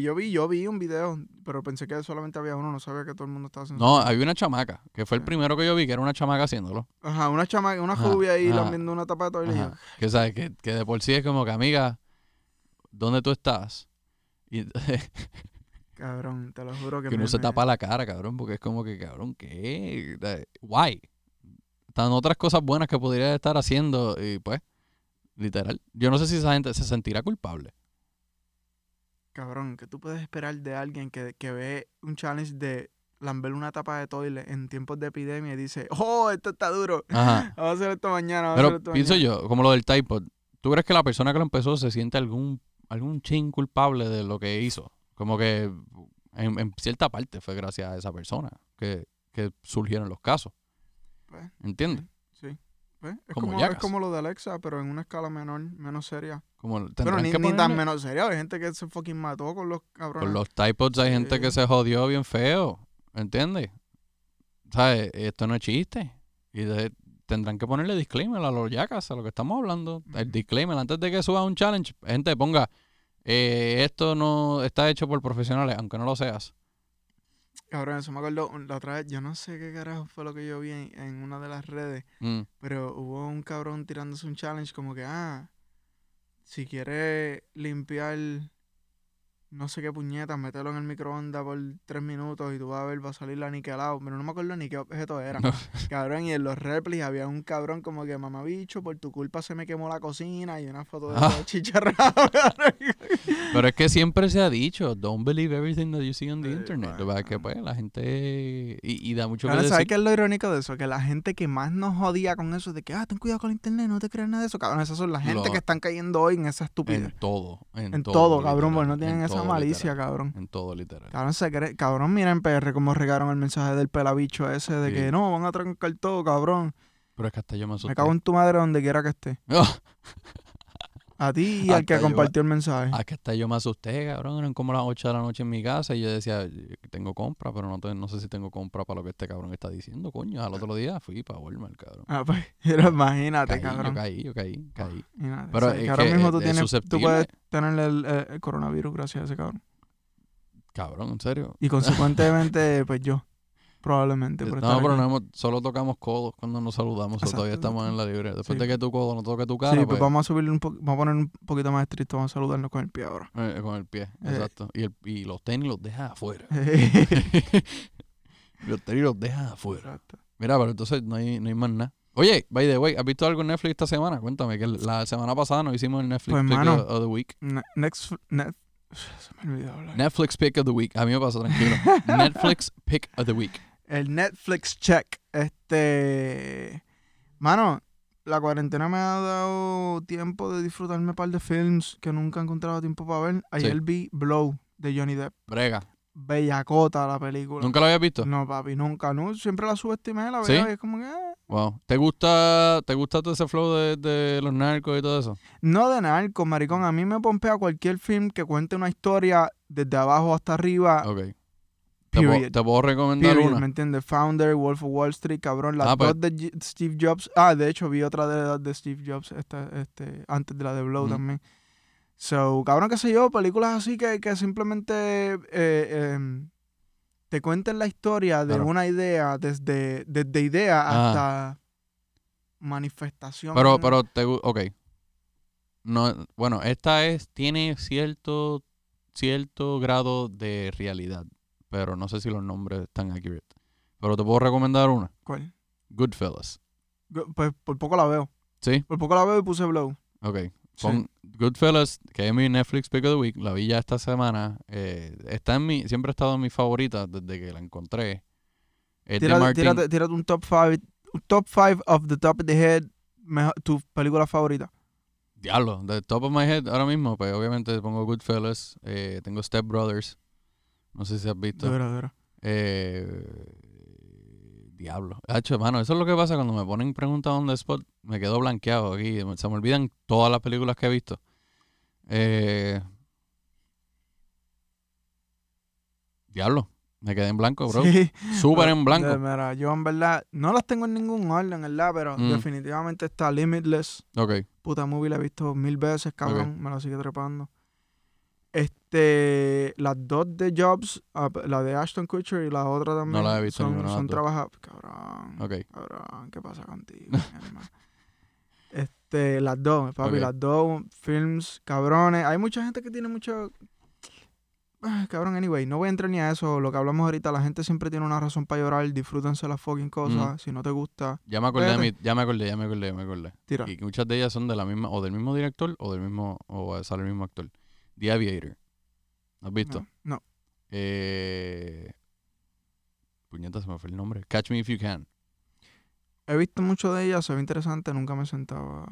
Yo vi, yo vi un video, pero pensé que solamente había uno, no sabía que todo el mundo estaba haciendo No, había una chamaca, que fue el Sí. primero que yo vi, que era una chamaca haciéndolo. Ajá, una chama, una Ajá, rubia ahí lambiendo una tapa de Ajá. Que sabes, que, que de por sí es como que, amiga, ¿dónde tú estás? Y (laughs) Cabrón, te lo juro que que me- uno se tapa la cara, cabrón, porque es como que, cabrón, ¿qué? Why? Están otras cosas buenas que podría estar haciendo y pues, literal. Yo no sé si esa gente se sentirá culpable. Cabrón, que tú puedes esperar de alguien que, que ve un challenge de lamber una tapa de toilet en tiempos de epidemia y dice, oh, esto está duro. Ajá. (laughs) Vamos a hacer esto mañana. Vamos a hacer Pero esto pienso mañana". yo, como lo del typod, ¿tú crees que la persona que lo empezó se siente algún, algún chin culpable de lo que hizo? Como que En, en cierta parte fue gracias a esa persona que, que surgieron los casos. Pues, ¿Entiendes? sí. Pues, es, Como como, es como lo de Alexa, pero en una escala menor, menos seria. Como Pero ni, que ni tan menos seria. Hay gente que se fucking mató con los cabrones. Con los typods hay gente que se jodió bien feo. ¿Entiendes? ¿Sabes? Esto no es chiste. Y de- tendrán que ponerle disclaimer a los yacas, a lo que estamos hablando. El disclaimer, antes de que suba un challenge, gente ponga, eh, esto no está hecho por profesionales, aunque no lo seas. Cabrón, eso me acuerdo la otra vez. Yo no sé qué carajo fue lo que yo vi en, en una de las redes. Mm. Pero hubo un cabrón tirándose un challenge como que, ah, si quieres limpiar no sé qué puñetas, mételo en el microondas por tres minutos y tú vas a ver, va a salir aniquilado. Pero no me acuerdo ni qué objeto era. (laughs) cabrón, y en los replis había un cabrón como que, mamabicho, por tu culpa se me quemó la cocina y una foto de Ah. todo chicharrado. (laughs) Pero es que siempre se ha dicho, don't believe everything that you see on the Sí, internet. Lo que que bueno. pues la gente... Y, y da mucho que Cabrón, decir. ¿Sabes qué es lo irónico de eso? Que la gente que más nos jodía con eso de que, ah, ten cuidado con el internet, no te creas nada de eso. Cabrón, esas son la gente Lo- que están cayendo hoy en esa estupidez. En todo. En, En, todo, cabrón, porque no tienen en esa malicia, literal, cabrón. En todo, literal. Cabrón, se cree- cabrón, mira en PR cómo regaron el mensaje del pelabicho ese de Sí. que no, van a trancar todo, cabrón. Pero es que hasta yo me asusté. Me cago en tu madre donde quiera que esté. Ah, (laughs) A ti y al que yo- compartió el mensaje. que hasta yo me asusté, cabrón. Eran como las 8 de la noche en mi casa y yo decía, tengo compra, pero no, te- no sé si tengo compra para lo que este cabrón está diciendo, coño. Al otro día fui para Walmart, cabrón. Ah, pues, (laughs) pero imagínate, Caí, yo cabrón. caí, yo caí, caí. Imagínate, Pero o sea, es que ahora mismo tú, es tienes, tú puedes tener el, el- el coronavirus gracias a ese cabrón. Cabrón, en serio. Y consecuentemente, pues yo, probablemente. Por No, estar pero no hemos- solo tocamos codos cuando nos saludamos, o todavía estamos en la libre. Después Sí. de que tu codo no toque tu cara, Sí, pues, pues vamos a subirle un poco, vamos a poner un poquito más estricto, vamos a saludarnos con el pie ahora. eh, con el pie, Eh. exacto. Y, el, y los tenis los dejas afuera. (laughs) (laughs) los tenis los dejas afuera. Exacto. Mira, pero entonces no hay, no hay más nada. Oye, by the way, ¿has visto algo en Netflix esta semana? Cuéntame, que la semana pasada no hicimos el Netflix Pues, Pick mano. of, of the Week. Ne- Next, net, (sighs) se me olvidó hablar. Netflix Pick of the Week. A mí me pasa, tranquilo. (laughs) Netflix Pick of the Week. El Netflix check. Este. Mano, la cuarentena me ha dado tiempo de disfrutarme un par de films que nunca he encontrado tiempo para ver. Ayer vi Blow de Johnny Depp. Brega. Bellacota la película. ¿Nunca lo habías visto? No, papi, nunca. No, siempre la subestimé, la ¿Sí? veo y es como que. ah. Wow. ¿Te gusta, ¿Te gusta todo ese flow de, de los narcos y todo eso? No de narco, maricón. A mí me pompea cualquier film que cuente una historia desde abajo hasta arriba. Ok. ¿Te, puedo- Period. te puedo recomendar Period, una? ¿Me entiendes? Founder, Wolf of Wall Street, cabrón. Las Ah, pues- de Steve Jobs. Ah, de hecho, vi otra de de Steve Jobs esta, este, antes de la de Blow también. So, cabrón, qué sé yo, películas así que, que simplemente eh, em, te cuenten la historia de Claro. una idea, desde, desde idea Ah. hasta manifestación. Pero, pero, te, ok. No, bueno, esta es, tiene cierto, cierto grado de realidad, pero no sé si los nombres están accurate. Pero te puedo recomendar una. ¿Cuál? Goodfellas. Go- Pues por poco la veo. ¿Sí? Por poco la veo y puse Blow. Ok. Pon Goodfellas, que es mi Netflix Pick of the Week. La vi ya esta semana. eh, está en mi, siempre ha estado en mis favoritas desde que la encontré. Es de Tírate, Martin- tírate- tírate un top 5 un top five of the top of the head mejo- tu película favorita. Diablo, de top of my head ahora mismo, pues obviamente pongo Goodfellas. eh, tengo Step Brothers. No sé si has visto. De. Eh, diablo. Hacho, mano, eso es lo que pasa cuando me ponen preguntas on the spot. Me quedo blanqueado aquí. Se me olvidan todas las películas que he visto. Eh, diablo. Me quedé en blanco, bro. Sí. Súper en blanco. de- mira, yo en verdad no las tengo en ningún orden, ¿verdad? Pero Mm. definitivamente está Limitless. Ok. Puta movie la he visto mil veces, cabrón. Me la sigue trepando. Este, las dos de Jobs, ah, la de Ashton Kutcher y la otra también. la he visto Son, son trabajadas. Cabrón. Ok. Cabrón, ¿qué pasa contigo? Este, las dos, papi, las dos films cabrones. Hay mucha gente que tiene mucho. Ah, cabrón, anyway, no voy a entrar ni a eso. Lo que hablamos ahorita, la gente siempre tiene una razón para llorar. Disfrútense las fucking cosas. Si no te gusta, Ya me acordé, mi- ya me acordé, ya me acordé, ya me acordé. tira. Y muchas de ellas son de la misma, o del mismo director, o del mismo, o sale el mismo actor. The Aviator. ¿Has visto? No, no. Eh, puñeta, se me fue el nombre. Catch Me If You Can. He visto mucho de ellas, se ve interesante. Nunca me sentaba.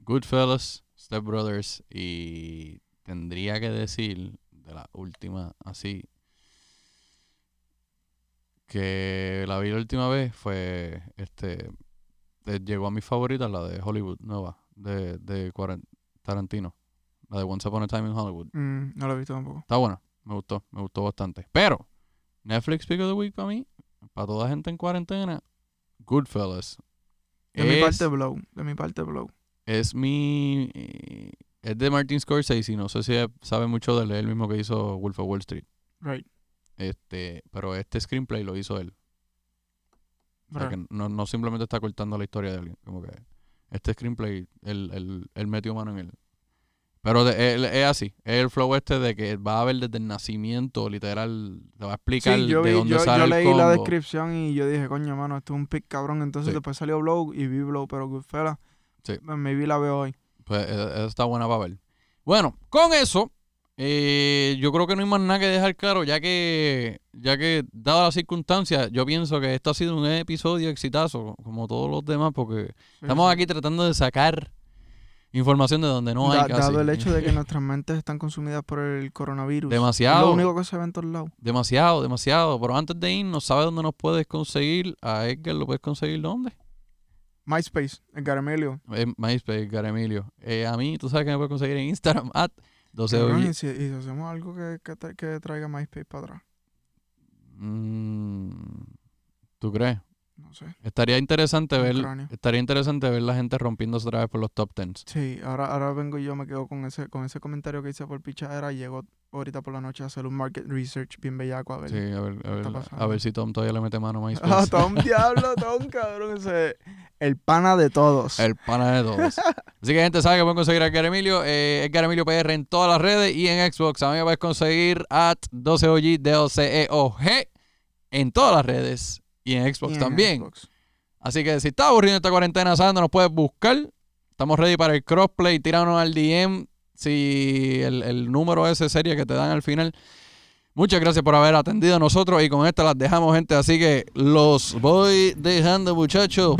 Goodfellas, Step Brothers y tendría que decir de la última así. que la vi la última vez fue, este, eh, llegó a mis favoritas, la de Hollywood, nueva, de, de Tarantino. La de Once Upon a Time in Hollywood. Mm, no lo he visto tampoco. Está buena, me gustó, me gustó bastante. Pero, Netflix Pick of the Week para mí, para toda gente en cuarentena, Goodfellas. De mi parte, Blow. De mi parte, Blow. es mi. eh, Es de Martin Scorsese, y no sé si sabe mucho de él, es el mismo que hizo Wolf of Wall Street. Right. Este, pero este screenplay lo hizo él. O sea, Right. que no, no simplemente está cortando la historia de alguien. Como que este screenplay, él, él, él metió mano en él. Pero de- es así. Es el flow este de que va a ver desde el nacimiento, literal. Te va a explicar Sí, yo, de vi, dónde yo, sale yo el leí combo. la descripción y yo dije, coño, mano, esto es un pick cabrón. Entonces Sí. después salió Blow y vi Blow, pero Goodfellas, Sí. pues, maybe la veo hoy. Pues eh, esa está buena para ver. Bueno, con eso, eh, yo creo que no hay más nada que dejar claro, ya que, ya que, dadas las circunstancias, yo pienso que esto ha sido un episodio exitazo, como todos los demás, porque Sí, estamos aquí tratando de sacar información de donde no hay Da- casi. dado el hecho de que nuestras mentes están consumidas por el coronavirus. Demasiado. Es lo único que se ve en todos lados. Demasiado, demasiado. Pero antes de irnos, ¿sabes dónde nos puedes conseguir? A Edgar lo puedes conseguir dónde? MySpace, Edgar Emilio. En MySpace, Garemilio. Eh, a mí, tú sabes que me puedes conseguir en Instagram, (laughs) at 12 Cabrón, OG. y, si, y si hacemos algo que, que, tra- que traiga MySpace para atrás. Mm, ¿Tú crees? No sé. Estaría interesante ver, estaría interesante ver la gente rompiéndose otra vez por los top tens. Sí, ahora, ahora vengo yo, me quedo con ese, con ese comentario que hice por pichadera. Llego ahorita por la noche a hacer un market research bien bellaco a ver. Sí, a ver, a ver, a ver si Tom todavía le mete mano a (laughs) MySpace. Ah, Tom Diablo, Tom, cabrón. Ese, el pana de todos. El pana de todos. (laughs) Así que gente sabe que pueden conseguir a Edgar Emilio. Eh, Edgar Emilio PR en todas las redes y en Xbox. A mí me puedes conseguir at 12OG, D-O-C-E-O-G en todas las redes y en Xbox Y en también. Xbox. Así que si estás aburrido esta cuarentena, dónde nos puedes buscar. Estamos ready para el crossplay. Tíranos al DM si el, el número ese serie que te dan al final. Muchas gracias por haber atendido a nosotros y con esto las dejamos, gente. Así que los voy dejando, muchachos.